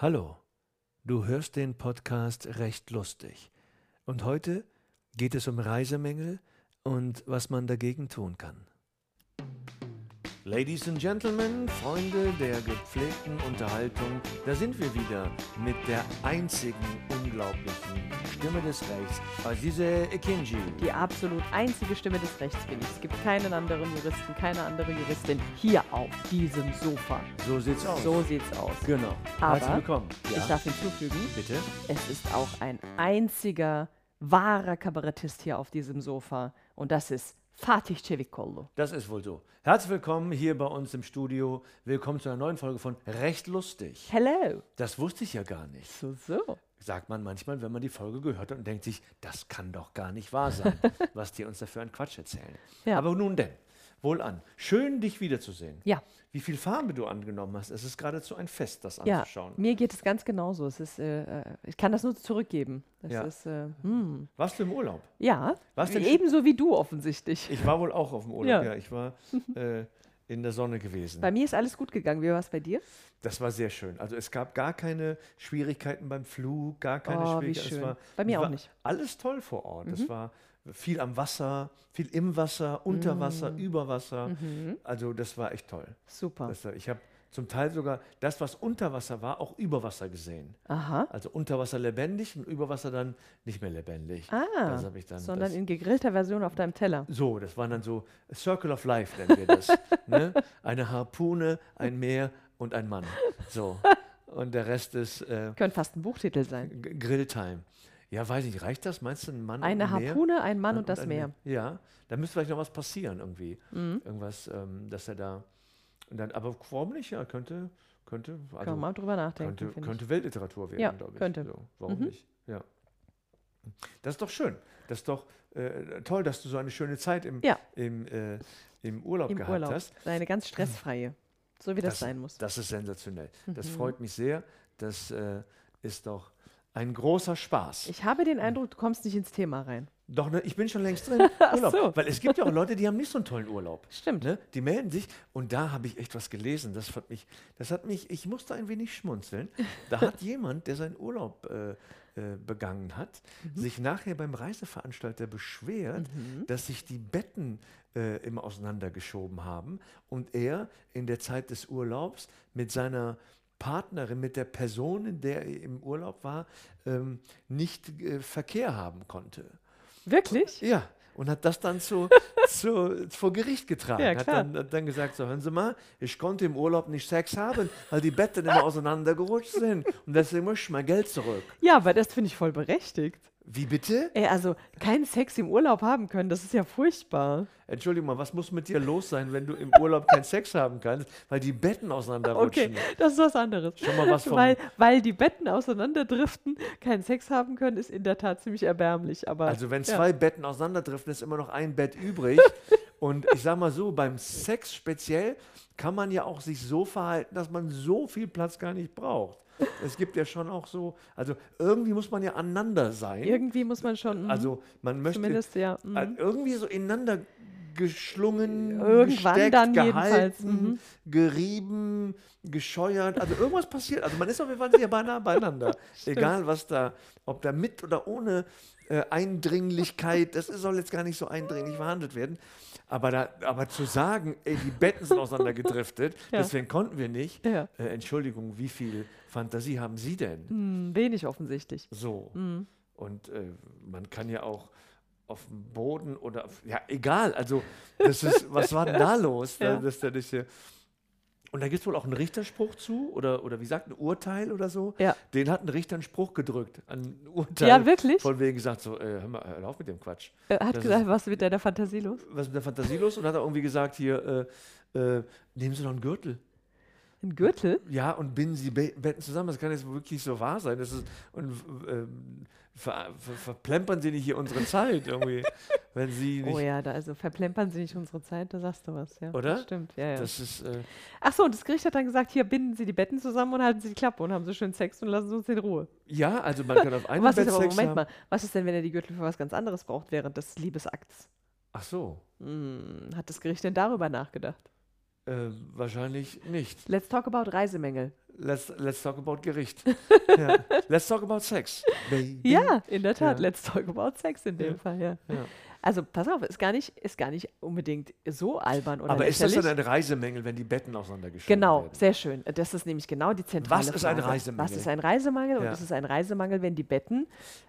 Hallo, du hörst den Podcast Recht lustig. Und heute geht es um Reisemängel und was man dagegen tun kann. Ladies and Gentlemen, Freunde der gepflegten Unterhaltung, da sind wir wieder mit der einzigen unglaublichen Stimme des Rechts, Azize Ekinji. Die absolut einzige Stimme des Rechts bin ich. Es gibt keinen anderen Juristen, keine andere Juristin hier auf diesem Sofa. So sieht's aus. So sieht's aus. Genau. Aber Herzlich willkommen. Ich darf hinzufügen, Bitte? es ist auch ein einziger wahrer Kabarettist hier auf diesem Sofa. Und das ist Fatih Cevikolo. Das ist wohl so. Herzlich willkommen hier bei uns im Studio. Willkommen zu einer neuen Folge von Recht lustig. Hello. Das wusste ich ja gar nicht. So, so. Sagt man manchmal, wenn man die Folge gehört hat und denkt sich, das kann doch gar nicht wahr sein, was die uns da für einen Quatsch erzählen. Ja. Aber nun denn, wohlan. Schön, dich wiederzusehen. Ja. Wie viel Farbe du angenommen hast. Es ist geradezu ein Fest, das Ja, anzuschauen. mir geht es ganz genauso. Es ist, äh, ich kann das nur zurückgeben. Es Ja. ist, äh, hm. Warst du im Urlaub? Ja, Was denn- ebenso wie du offensichtlich. Ich war wohl auch auf dem Urlaub, ja. Ja. Ich war äh, in der Sonne gewesen. Bei mir ist alles gut gegangen. Wie war es bei dir? Das war sehr schön. Also es gab gar keine Schwierigkeiten beim Flug, gar keine Oh, wie Schwierigkeiten. War, Bei mir auch nicht. Alles toll vor Ort. Es war viel am Wasser, viel im Wasser, unter Wasser, Mm. über Wasser. Mhm. Also das war echt toll. Super. Das, ich habe zum Teil sogar das, was unter Wasser war, auch über Wasser gesehen. Aha. Also unter Wasser lebendig und über Wasser dann nicht mehr lebendig. Ah, sondern in gegrillter Version auf deinem Teller. so, das waren dann so Circle of Life, nennen wir das. ne? Eine Harpune, ein Meer und ein Mann. So. Und der Rest ist äh, Könnte fast ein Buchtitel sein. Grilltime. Ja, weiß ich, reicht das? Meinst du ein Mann Eine und ein Meer? Harpune, ein Mann Äh, und das ein Meer. Ja, da müsste vielleicht noch was passieren irgendwie. Mhm. Irgendwas, ähm, dass er da. Und dann, aber warum nicht? Ja, könnte, könnte, Kann man also mal drüber nachdenken. könnte, könnte Weltliteratur werden, Ja, glaube ich. könnte. So, warum Mhm. nicht? Ja. Das ist doch schön. Das ist doch äh, toll, dass du so eine schöne Zeit im, Ja. im, äh, im Urlaub. Im gehabt Urlaub. hast. Eine ganz stressfreie. So wie das, Das- sein muss. Das ist sensationell. Das Mhm. freut mich sehr. Das äh, ist doch ein großer Spaß. Ich habe den Eindruck, du kommst nicht ins Thema rein. Doch, ne, ich bin schon längst drin. Urlaub. so. Weil es gibt ja auch Leute, die haben nicht so einen tollen Urlaub. Stimmt. Ne? Die melden sich und da habe ich echt was gelesen. Das hat mich, das hat mich, ich musste ein wenig schmunzeln. Da hat jemand, der seinen Urlaub äh, äh, begangen hat, Mhm. sich nachher beim Reiseveranstalter beschwert, dass sich die Betten äh, immer auseinandergeschoben haben und er in der Zeit des Urlaubs mit seiner Partnerin, mit der Person, in der er im Urlaub war, ähm, nicht äh, Verkehr haben konnte. Wirklich? Ja, und hat das dann zu, zu, vor Gericht getragen. Ja, hat, dann, hat dann gesagt, so hören Sie mal, ich konnte im Urlaub nicht Sex haben, weil die Betten immer auseinandergerutscht sind und deswegen muss ich mein Geld zurück. Ja, aber das finde ich voll berechtigt. Wie bitte? Ey, also keinen Sex im Urlaub haben können, das ist ja furchtbar. Entschuldigung mal, was muss mit dir los sein, wenn du im Urlaub keinen Sex haben kannst, weil die Betten auseinanderrutschen? Okay, das ist was anderes. Schon mal was vom, Weil, weil die Betten auseinanderdriften, keinen Sex haben können, ist in der Tat ziemlich erbärmlich. Aber also wenn ja. zwei Betten auseinanderdriften, ist immer noch ein Bett übrig. Und ich sag mal so, beim Sex speziell kann man ja auch sich so verhalten, dass man so viel Platz gar nicht braucht. Es gibt ja schon auch so, also irgendwie muss man ja aneinander sein. irgendwie muss man schon, mhm, Also man möchte zumindest ja. äh, mhm. irgendwie so ineinander geschlungen, Irgendwann gesteckt, dann gehalten, mhm. gerieben, gescheuert. Also irgendwas passiert. Also man ist auf jeden Fall sehr beieinander. Egal was da, ob da mit oder ohne äh, Eindringlichkeit, das soll jetzt gar nicht so eindringlich verhandelt werden. Aber, da, aber zu sagen, ey, die Betten sind auseinandergedriftet, Ja. deswegen konnten wir nicht. Ja. Äh, Entschuldigung, wie viel Fantasie haben Sie denn? Hm, wenig offensichtlich. So. Mhm. Und äh, man kann ja auch auf dem Boden oder auf, ja, egal. Also, das ist, was war denn da los? Ja. Da, dass der nicht, äh, und da gibt es wohl auch einen Richterspruch zu, oder, oder wie sagt, ein Urteil oder so. Ja. Den hat ein Richter einen Spruch gedrückt, ein Urteil. Ja, wirklich? Von wegen gesagt, so, äh, hör mal, hör auf mit dem Quatsch. Er hat das gesagt, ist- was ist mit deiner Fantasie los? Was ist mit der Fantasie los? Und hat er irgendwie gesagt, hier, äh, äh, nehmen Sie doch einen Gürtel. Ein Gürtel? Ja, und binden sie Be Betten zusammen. Das kann jetzt wirklich so wahr sein. Das ist, und ähm, ver, ver, verplempern sie nicht hier unsere Zeit irgendwie, wenn sie nicht. Oh ja, da, also verplempern Sie nicht unsere Zeit, da sagst du was, ja. Oder? Das stimmt, ja, ja. Das ist, äh, Ach so, und das Gericht hat dann gesagt, hier binden Sie die Betten zusammen und halten Sie die Klappe und haben so schön Sex und lassen Sie uns in Ruhe. ja, also man kann auf einem was Bett ist aber, Sex Moment haben. mal, was ist denn, wenn er die Gürtel für was ganz anderes braucht während des Liebesakts? Ach so. Hm, hat das Gericht denn darüber nachgedacht? Äh, wahrscheinlich nicht. Let's talk about Reisemängel. Let's, let's talk about Gericht. ja. Let's talk about Sex. Baby. Ja, in der Tat. Ja. Let's talk about Sex in dem Ja. Fall, ja. Also pass auf, ist gar nicht, ist gar nicht unbedingt so albern oder Aber ist das lächerlich. dann ein Reisemängel, wenn die Betten auseinandergeschoben Genau, werden? sehr schön. Das ist nämlich genau die zentrale Was ist ein Frage. Reisemangel? Was ist ein Reisemangel? Und Ja. es ist ein Reisemangel, wenn die Betten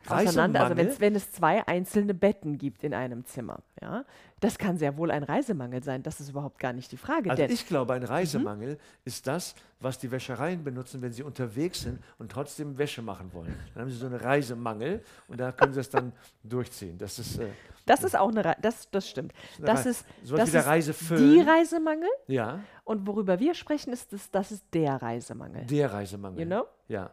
auseinander, also wenn es zwei einzelne Betten gibt in einem Zimmer. Ja? Das kann sehr wohl ein Reisemangel sein. Das ist überhaupt gar nicht die Frage. Also denn ich glaube, Mhm. ein Reisemangel ist das, was die Wäschereien benutzen, wenn sie unterwegs sind und trotzdem Wäsche machen wollen. Dann haben sie so einen Reisemangel und da können sie es dann durchziehen. Das ist, äh, das ist auch eine Rei das, das stimmt. Das ist, das ist Reiseföhn. die Reisemangel. ja, Und worüber wir sprechen, ist das, das ist der Reisemangel. der Reisemangel. You know? Ja.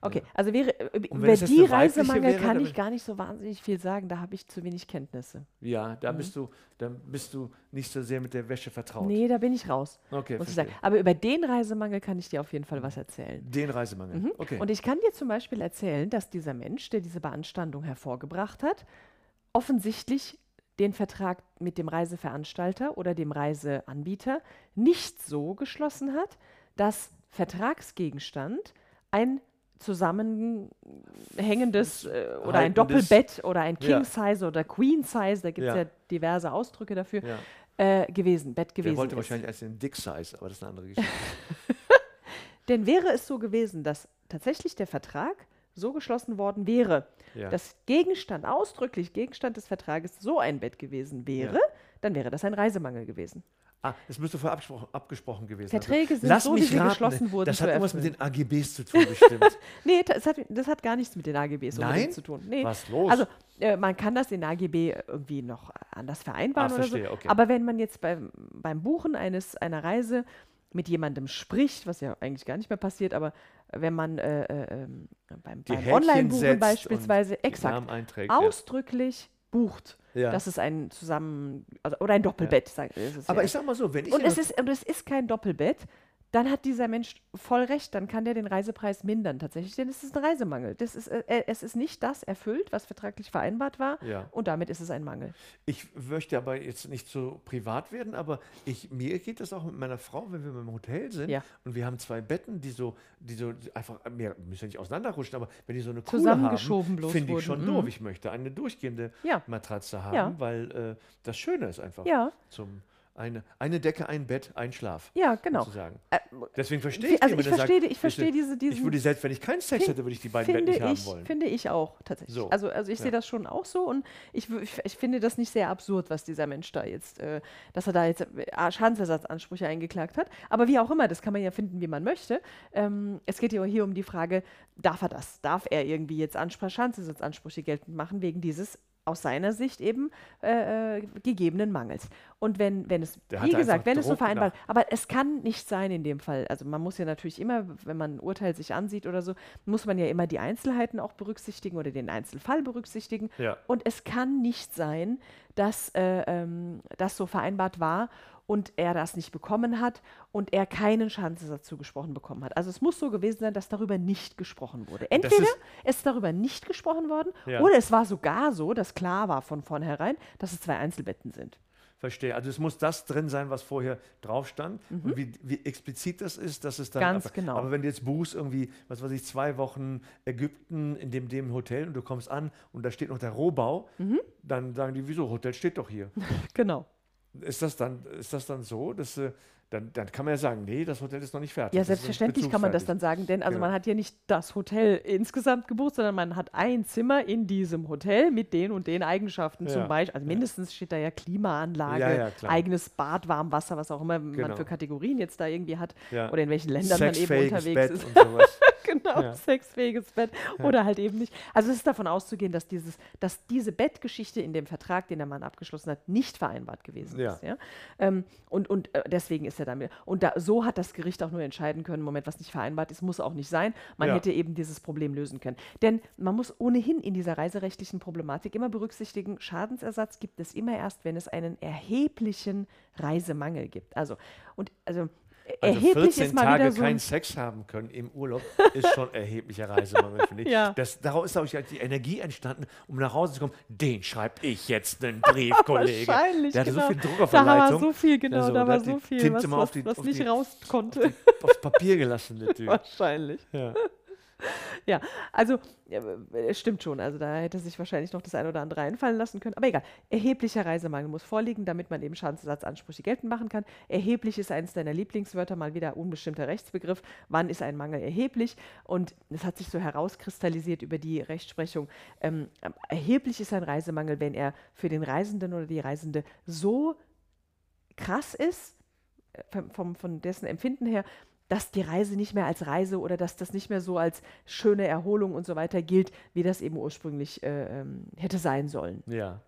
Okay, also wäre, äh, über die Reisemangel wäre, kann ich gar nicht so wahnsinnig viel sagen. Da habe ich zu wenig Kenntnisse. Ja, da Mhm. bist du, da bist du nicht so sehr mit der Wäsche vertraut. Nee, da bin ich raus. Okay, muss ich sagen. Aber über den Reisemangel kann ich dir auf jeden Fall was erzählen. Den Reisemangel. Okay. Mhm. Und ich kann dir zum Beispiel erzählen, dass dieser Mensch, der diese Beanstandung hervorgebracht hat, offensichtlich den Vertrag mit dem Reiseveranstalter oder dem Reiseanbieter nicht so geschlossen hat, dass Vertragsgegenstand ein zusammenhängendes äh, oder ein Doppelbett oder ein Ja. King Size oder Queen Size, da gibt es Ja. ja. diverse Ausdrücke dafür, ja. äh, gewesen, Bett Der gewesen wollte ist. wahrscheinlich als den Dick Size, aber das ist eine andere Geschichte. Denn wäre es so gewesen, dass tatsächlich der Vertrag so geschlossen worden wäre, Ja. dass Gegenstand, ausdrücklich Gegenstand des Vertrages so ein Bett gewesen wäre, Ja. dann wäre das ein Reisemangel gewesen. Ah, das müsste vorher abgesprochen, gewesen Verträge sind Lass so, wie mich sie raten, geschlossen wurden, Das hat irgendwas mit den AGBs zu tun, bestimmt. Nee, das hat, das hat gar nichts mit den AGBs Nein? zu tun. Nee. Was los? Also äh, man kann das in AGB irgendwie noch anders vereinbaren Ah, oder so. verstehe, okay. Aber wenn man jetzt beim, beim Buchen eines, einer Reise mit jemandem spricht, was ja eigentlich gar nicht mehr passiert, aber wenn man äh, äh, ähm, beim, beim Online-Buchen beispielsweise exakt einträgt, ja. ausdrücklich bucht, Ja. dass es ein Zusammen- also, oder ein Doppelbett, sag, ist es Aber ja. ich sag mal so, wenn ich und es, das- ist, und es ist kein Doppelbett, dann hat dieser Mensch voll recht, dann kann der den Reisepreis mindern tatsächlich, denn es ist ein Reisemangel. Das ist, äh, es ist nicht das erfüllt, was vertraglich vereinbart war Ja. und damit ist es ein Mangel. Ich möchte aber jetzt nicht so privat werden, aber ich, mir geht das auch mit meiner Frau, wenn wir im Hotel sind Ja. und wir haben zwei Betten, die so, die so einfach, wir müssen ja nicht auseinanderrutschen, aber wenn die so eine Kuhle Zusammengeschoben haben, finde ich schon mhm. doof. Ich möchte eine durchgehende Ja. Matratze haben, weil äh, das Schöne ist einfach zum eine, eine Decke, ein Bett, ein Schlaf. Ja, genau. Sozusagen. Deswegen verstehe ich, also ich er verstehe, sagt, ich verstehe diese, diesen, Ich würde selbst, wenn ich keinen Sex hätte, würde ich die beiden Betten nicht haben ich, wollen. finde ich auch tatsächlich. So. Also, also ich Ja. sehe das schon auch so und ich, ich, ich finde das nicht sehr absurd, was dieser Mensch da jetzt, äh, dass er da jetzt äh, Schadensersatzansprüche eingeklagt hat. Aber wie auch immer, das kann man ja finden, wie man möchte. Ähm, es geht ja hier um die Frage, darf er das? Darf er irgendwie jetzt Anspr Schadensersatzansprüche geltend machen wegen dieses aus seiner Sicht eben äh, äh, gegebenen Mangels. Und wenn, wenn es, Der wie gesagt, wenn es so Druck vereinbart, aber es kann nicht sein in dem Fall. Also man muss ja natürlich immer, wenn man ein Urteil sich ansieht oder so, muss man ja immer die Einzelheiten auch berücksichtigen oder den Einzelfall berücksichtigen. Ja. Und es kann nicht sein, dass äh, ähm, das so vereinbart war und er das nicht bekommen hat und er keinen Schadensersatz zugesprochen bekommen hat. Also es muss so gewesen sein, dass darüber nicht gesprochen wurde. Entweder ist- es ist darüber nicht gesprochen worden Ja. oder es war sogar so, dass klar war von vornherein, dass es zwei Einzelbetten sind. Verstehe. Also es muss das drin sein, was vorher drauf stand. Und wie, wie explizit das ist, dass es dann. Mhm. Ganz einfach- genau. Aber wenn du jetzt buchst, irgendwie, was weiß ich, zwei Wochen Ägypten in dem, dem Hotel und du kommst an und da steht noch der Rohbau, Mhm. dann sagen die, wieso, Hotel steht doch hier. Genau. Ist, das dann, ist das dann so, dass. äh, Dann, dann kann man ja sagen, nee, das Hotel ist noch nicht fertig. Ja, selbstverständlich kann man das dann sagen, denn also Genau. man hat ja nicht das Hotel insgesamt gebucht, sondern man hat ein Zimmer in diesem Hotel mit den und den Eigenschaften Ja, zum Beispiel. Also mindestens steht da ja Klimaanlage, Ja, ja, eigenes Bad, Warmwasser, was auch immer Genau. man für Kategorien jetzt da irgendwie hat oder in welchen Ländern man eben unterwegs Bett ist. und sowas. genau, Ja. sexfähiges Bett oder halt eben nicht. Also es ist davon auszugehen, dass, dieses, dass diese Bettgeschichte in dem Vertrag, den der Mann abgeschlossen hat, nicht vereinbart gewesen Ja. ist. Ja? Ähm, und und äh, deswegen ist er damit. Und da, so hat das Gericht auch nur entscheiden können, Moment, was nicht vereinbart ist, muss auch nicht sein. Man Ja. hätte eben dieses Problem lösen können. Denn man muss ohnehin in dieser reiserechtlichen Problematik immer berücksichtigen, Schadensersatz gibt es immer erst, wenn es einen erheblichen Reisemangel gibt. Also, und also Also erheblich 14 ist mal Tage so keinen ein, Sex haben können im Urlaub ist schon erheblicher Reisemangel, finde ich. Ja. Das, daraus ist, glaube ich, die Energie entstanden, um nach Hause zu kommen. Den schreibe ich jetzt einen Brief, Kollege. Wahrscheinlich, Der hatte genau. so viel Druck auf der da war Leitung. so viel, genau, Also, da war so viel, Tinte was, was, die- was nicht die- raus konnte. Aufs Papier gelassen, der Typ. Wahrscheinlich. Ja. Ja, also äh, stimmt schon. Also da hätte sich wahrscheinlich noch das ein oder andere einfallen lassen können. Aber egal. Erheblicher Reisemangel muss vorliegen, damit man eben Schadensersatzansprüche geltend machen kann. Erheblich ist eines deiner Lieblingswörter, mal wieder unbestimmter Rechtsbegriff. Wann ist ein Mangel erheblich? Und es hat sich so herauskristallisiert über die Rechtsprechung. Ähm, erheblich ist ein Reisemangel, wenn er für den Reisenden oder die Reisende so krass ist, äh, vom, vom, von dessen Empfinden her, dass die Reise nicht mehr als Reise oder dass das nicht mehr so als schöne Erholung und so weiter gilt, wie das eben ursprünglich äh, ähm, hätte sein sollen. ja.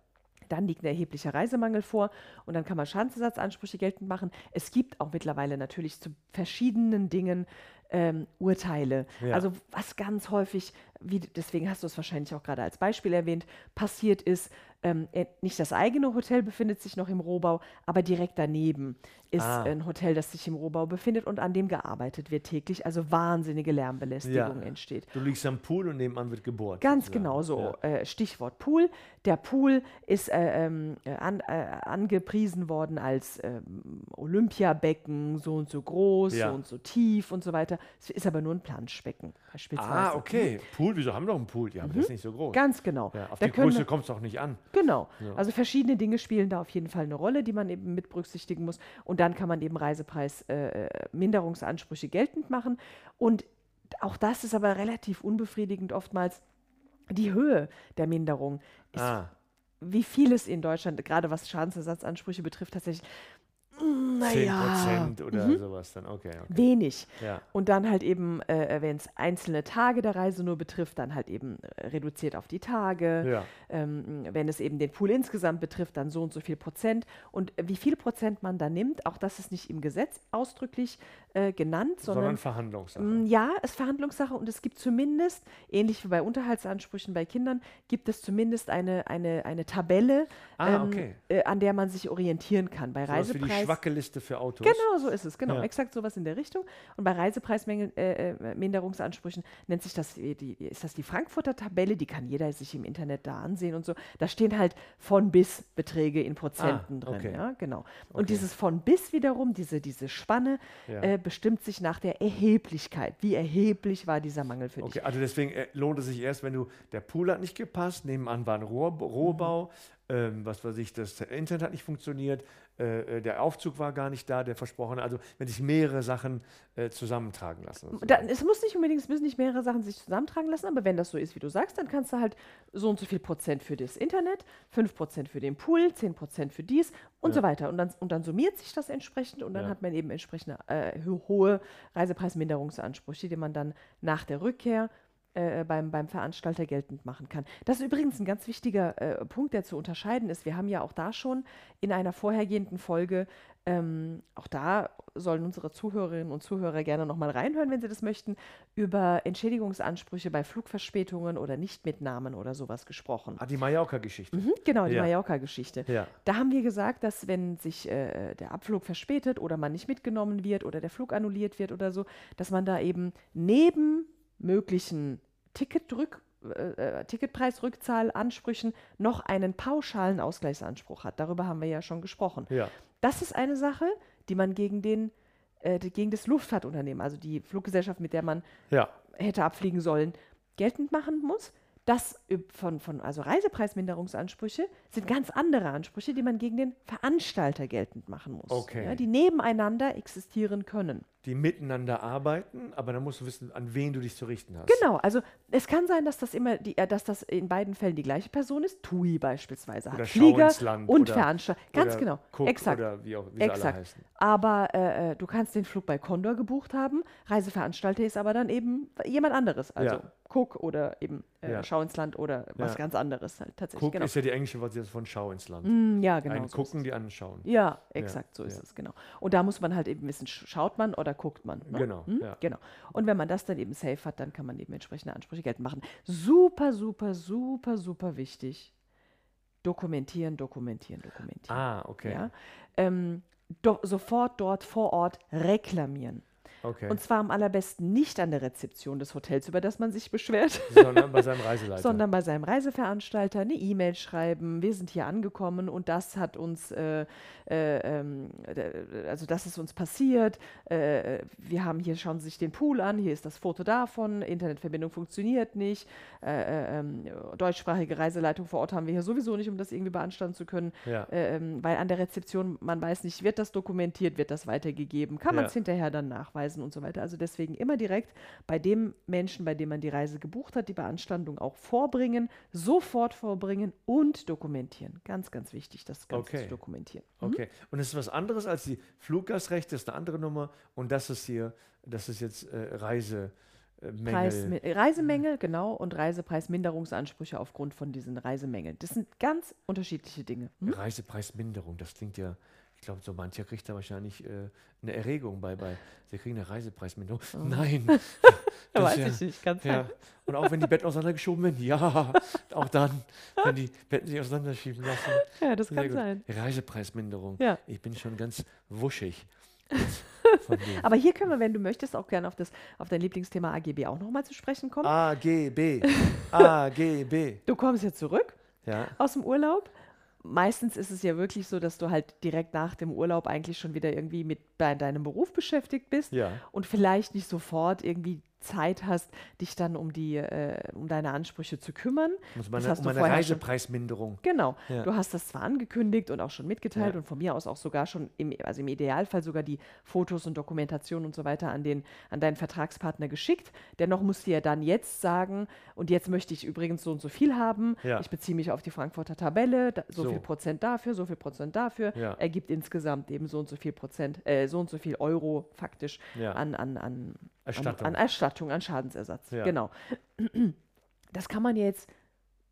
Dann liegt ein erheblicher Reisemangel vor und dann kann man Schadensersatzansprüche geltend machen. Es gibt auch mittlerweile natürlich zu verschiedenen Dingen ähm, Urteile. Ja. Also was ganz häufig, wie, deswegen hast du es wahrscheinlich auch gerade als Beispiel erwähnt, passiert ist, ähm, äh, nicht das eigene Hotel befindet sich noch im Rohbau, aber direkt daneben ist Ah. ein Hotel, das sich im Rohbau befindet und an dem gearbeitet wird täglich. Also wahnsinnige Lärmbelästigung Ja. entsteht. Du liegst am Pool und nebenan wird gebohrt. Ganz sozusagen. genau so. Ja. Äh, Stichwort Pool. Der Pool ist äh, ähm, äh, an, äh, angepriesen worden als ähm, Olympiabecken, so und so groß, Ja. so und so tief und so weiter. Es ist aber nur ein Planschbecken beispielsweise. Ah, okay. Pool, wieso haben wir doch einen Pool? Ja, aber der ist nicht so groß. Ganz genau. auf Da die Größe kommt es auch nicht an. Genau. Also verschiedene Dinge spielen da auf jeden Fall eine Rolle, die man eben mit berücksichtigen muss. Und dann kann man eben Reisepreisminderungsansprüche äh, Minderungsansprüche geltend machen. Und auch das ist aber relativ unbefriedigend oftmals. Die Höhe der Minderung ist Ah, wie vieles in Deutschland, gerade was Schadensersatzansprüche betrifft, tatsächlich, 10 naja, Prozent oder sowas dann. Okay, okay. wenig. Ja. Und dann halt eben, äh, wenn es einzelne Tage der Reise nur betrifft, dann halt eben äh, reduziert auf die Tage. Ja. Ähm, wenn es eben den Pool insgesamt betrifft, dann so und so viel Prozent. Und äh, wie viel Prozent man da nimmt, auch das ist nicht im Gesetz ausdrücklich äh, genannt, Sondern sondern Verhandlungssache. Mm, Ja, es ist Verhandlungssache und es gibt zumindest, ähnlich wie bei Unterhaltsansprüchen bei Kindern, gibt es zumindest eine, eine, eine Tabelle, Ah, okay. äh, an der man sich orientieren kann. Bei Sowas wie die Reisepreis. Schwackeliste für Autos. Genau, so ist es, genau. Ja. Exakt sowas in der Richtung. Und bei Reisepreisminderungsansprüchen äh, äh, nennt sich das, äh, die, ist das die Frankfurter Tabelle, die kann jeder sich im Internet da ansehen und so. Da stehen halt von bis Beträge in Prozenten Ah, drin. okay. Ja, genau. Und Okay. dieses von bis wiederum, diese, diese Spanne, Ja. Bestimmt sich nach der Erheblichkeit. Wie erheblich war dieser Mangel für dich? also deswegen äh, lohnt es sich erst, wenn du, der Pool hat nicht gepasst, nebenan war ein Rohr, Rohbau, ähm, was weiß ich, das Internet hat nicht funktioniert, äh, äh, der Aufzug war gar nicht da, der versprochene. Also wenn sich mehrere Sachen äh, zusammentragen lassen. Da, es muss nicht unbedingt, es müssen nicht mehrere Sachen sich zusammentragen lassen, aber wenn das so ist, wie du sagst, dann kannst du halt so und so viel Prozent für das Internet, 5 Prozent für den Pool, 10 Prozent für dies und so weiter. Und dann, und dann summiert sich das entsprechend und dann Ja. hat man eben entsprechende äh, ho- hohe Reisepreisminderungsansprüche, die man dann nach der Rückkehr äh, beim, beim Veranstalter geltend machen kann. Das ist übrigens ein ganz wichtiger äh, Punkt, der zu unterscheiden ist. Wir haben ja auch da schon in einer vorhergehenden Folge, ähm, auch da sollen unsere Zuhörerinnen und Zuhörer gerne nochmal reinhören, wenn sie das möchten, über Entschädigungsansprüche bei Flugverspätungen oder Nichtmitnahmen oder sowas gesprochen. Ah, die Mallorca-Geschichte. Mhm, genau, die Ja. Mallorca-Geschichte. Ja. Da haben wir gesagt, dass wenn sich äh, der Abflug verspätet oder man nicht mitgenommen wird oder der Flug annulliert wird oder so, dass man da eben neben möglichen Ticketrück, äh, äh, Ticketpreisrückzahlansprüchen noch einen pauschalen Ausgleichsanspruch hat. Darüber haben wir ja schon gesprochen. Ja. Das ist eine Sache, die man gegen, den, äh, gegen das Luftfahrtunternehmen, also die Fluggesellschaft, mit der man Ja. hätte abfliegen sollen, geltend machen muss. Das von, von also Reisepreisminderungsansprüche sind ganz andere Ansprüche, die man gegen den Veranstalter geltend machen muss. Okay. Ja, die nebeneinander existieren können. Die miteinander arbeiten, aber dann musst du wissen, an wen du dich zu richten hast. Genau, also es kann sein, dass das immer die, äh, dass das in beiden Fällen die gleiche Person ist. TUI beispielsweise Oder hat Flieger und Veranstalter. Ganz oder genau, Cook exakt. Oder wie auch wie Exakt. heißen. Aber äh, äh, du kannst den Flug bei Condor gebucht haben, Reiseveranstalter ist aber dann eben jemand anderes. Also Ja. Cook oder eben äh, Ja. Schau ins Land oder was Ja. ganz anderes halt tatsächlich. Cook genau. ist ja die englische Variante von Schau ins Land. Mm, ja, genau. Ein so gucken, die anschauen. Ja, exakt, so ist es, genau. Und da muss man halt eben wissen, sch- schaut man oder guckt man. Ne? Genau, Hm? ja. genau. Und wenn man das dann eben safe hat, dann kann man eben entsprechende Ansprüche geltend machen. Super, super, super, super wichtig. Dokumentieren, dokumentieren, dokumentieren. Ah, okay. Ja? Ähm, do sofort dort vor Ort reklamieren. Okay. Und zwar am allerbesten nicht an der Rezeption des Hotels, über das man sich beschwert, sondern bei seinem Reiseleiter. sondern bei seinem Reiseveranstalter eine E-Mail schreiben. Wir sind hier angekommen und das hat uns, äh, äh, äh, also das ist uns passiert. Äh, wir haben hier, schauen Sie sich den Pool an, hier ist das Foto davon, Internetverbindung funktioniert nicht. Äh, äh, ähm, deutschsprachige Reiseleitung vor Ort haben wir hier sowieso nicht, um das irgendwie beanstanden zu können. Ja. Äh, ähm, weil an der Rezeption, man weiß nicht, wird das dokumentiert, wird das weitergegeben, kann man Ja. es hinterher dann nachweisen und so weiter. Also deswegen immer direkt bei dem Menschen, bei dem man die Reise gebucht hat, die Beanstandung auch vorbringen, sofort vorbringen und dokumentieren. Ganz, ganz wichtig, das Ganze Okay. zu dokumentieren. Mhm. Okay. Und es ist was anderes als die Fluggastrechte, ist eine andere Nummer. Und das ist hier, das ist jetzt äh, Reisemängel. Preismi- äh, Reisemängel, genau, und Reisepreisminderungsansprüche aufgrund von diesen Reisemängeln. Das sind ganz unterschiedliche Dinge. Mhm. Reisepreisminderung, das klingt ja, glaube, so mancher kriegt da wahrscheinlich äh, eine Erregung bei, bei, sie kriegen eine Reisepreisminderung. Nein. Das Weiß ja- ich nicht, ganz Ja. Und auch wenn die Betten auseinandergeschoben werden, ja, auch dann, wenn die Betten sich auseinanderschieben lassen. Ja, das kann gut. sein. Reisepreisminderung. Ja. Ich bin schon ganz wuschig. Aber hier können wir, wenn du möchtest, auch gerne auf, das, auf dein Lieblingsthema AGB auch nochmal zu sprechen kommen. AGB. AGB. Du kommst jetzt zurück Ja. aus dem Urlaub. Meistens ist es ja wirklich so, dass du halt direkt nach dem Urlaub eigentlich schon wieder irgendwie mit bei deinem Beruf beschäftigt bist Ja. und vielleicht nicht sofort irgendwie Zeit hast, dich dann um die, äh, um deine Ansprüche zu kümmern. Muss Das man hast um du eine vorher schon- Reisepreisminderung. Genau. Ja. Du hast das zwar angekündigt und auch schon mitgeteilt Ja. und von mir aus auch sogar schon, im, also im Idealfall sogar die Fotos und Dokumentation und so weiter an, den, an deinen Vertragspartner geschickt. Dennoch musst du ja dann jetzt sagen, und jetzt möchte ich übrigens so und so viel haben. Ja. Ich beziehe mich auf die Frankfurter Tabelle, da, so, So. viel Prozent dafür, so viel Prozent dafür. Ergibt insgesamt eben so und so viel Prozent, äh, so und so viel Euro faktisch an, an, an, Erstattung. An, an Erstattung, an Schadensersatz. Ja. Genau. Das kann man jetzt,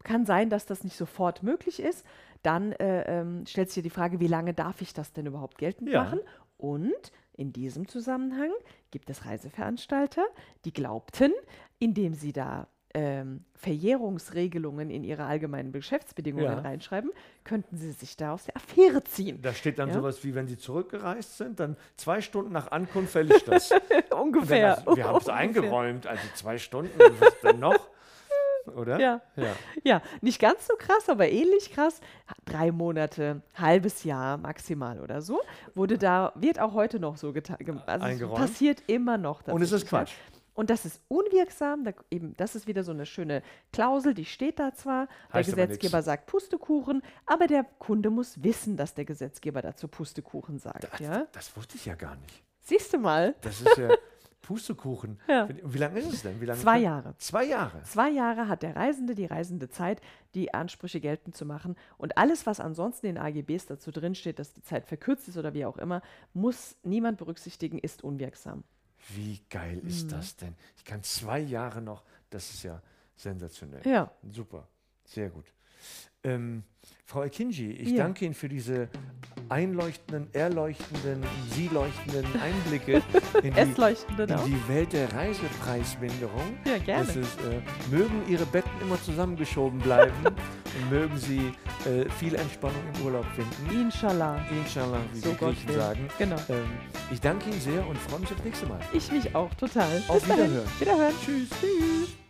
kann sein, dass das nicht sofort möglich ist. Dann äh, ähm, stellt sich die Frage, wie lange darf ich das denn überhaupt geltend Ja. machen? Und in diesem Zusammenhang gibt es Reiseveranstalter, die glaubten, indem sie da ähm, Verjährungsregelungen in ihre allgemeinen Geschäftsbedingungen Ja. reinschreiben, könnten sie sich da aus der Affäre ziehen. Da steht dann Ja. sowas wie, wenn sie zurückgereist sind, dann zwei Stunden nach Ankunft fällig das. Ungefähr. also, wir haben es eingeräumt, also zwei Stunden, was ist denn noch? Oder? Ja. ja. Ja, nicht ganz so krass, aber ähnlich krass. Drei Monate, halbes Jahr maximal oder so. Wurde da, wird auch heute noch so getan. Also passiert immer noch. Und es ist. Quatsch. Und das ist unwirksam. Da, eben, das ist wieder so eine schöne Klausel, die steht da zwar. Der Heißt aber Gesetzgeber sagt Pustekuchen, aber der Kunde muss wissen, dass der Gesetzgeber dazu Pustekuchen sagt. Das, ja? das wusste ich ja gar nicht. Siehst du mal? Das ist ja Pustekuchen. Ja. Wie lange ist es denn? Wie lange Zwei Jahre. Zwei Jahre. Zwei Jahre hat der Reisende, die Reisende Zeit, die Ansprüche geltend zu machen. Und alles, was ansonsten in den AGBs dazu drin steht, dass die Zeit verkürzt ist oder wie auch immer, muss niemand berücksichtigen, ist unwirksam. Wie geil Mhm. ist das denn? Ich kann zwei Jahre noch, das ist ja sensationell. Ja. Super, sehr gut. Ähm, Frau Akinji, ich Ja. danke Ihnen für diese einleuchtenden, erleuchtenden, Sie leuchtenden Einblicke in die, in die Welt der Reisepreisminderung. Ja, gerne. Ist, äh, mögen Ihre Betten immer zusammengeschoben bleiben und mögen Sie äh, viel Entspannung im Urlaub finden. Inshallah. Inshallah, wie So die Gott Griechen will. sagen. Genau. Ähm, ich danke Ihnen sehr und freue mich aufs nächste Mal. Ich mich auch total. Auf Bis dahin. Wiederhören. Wiederhören. Tschüss. Tschüss.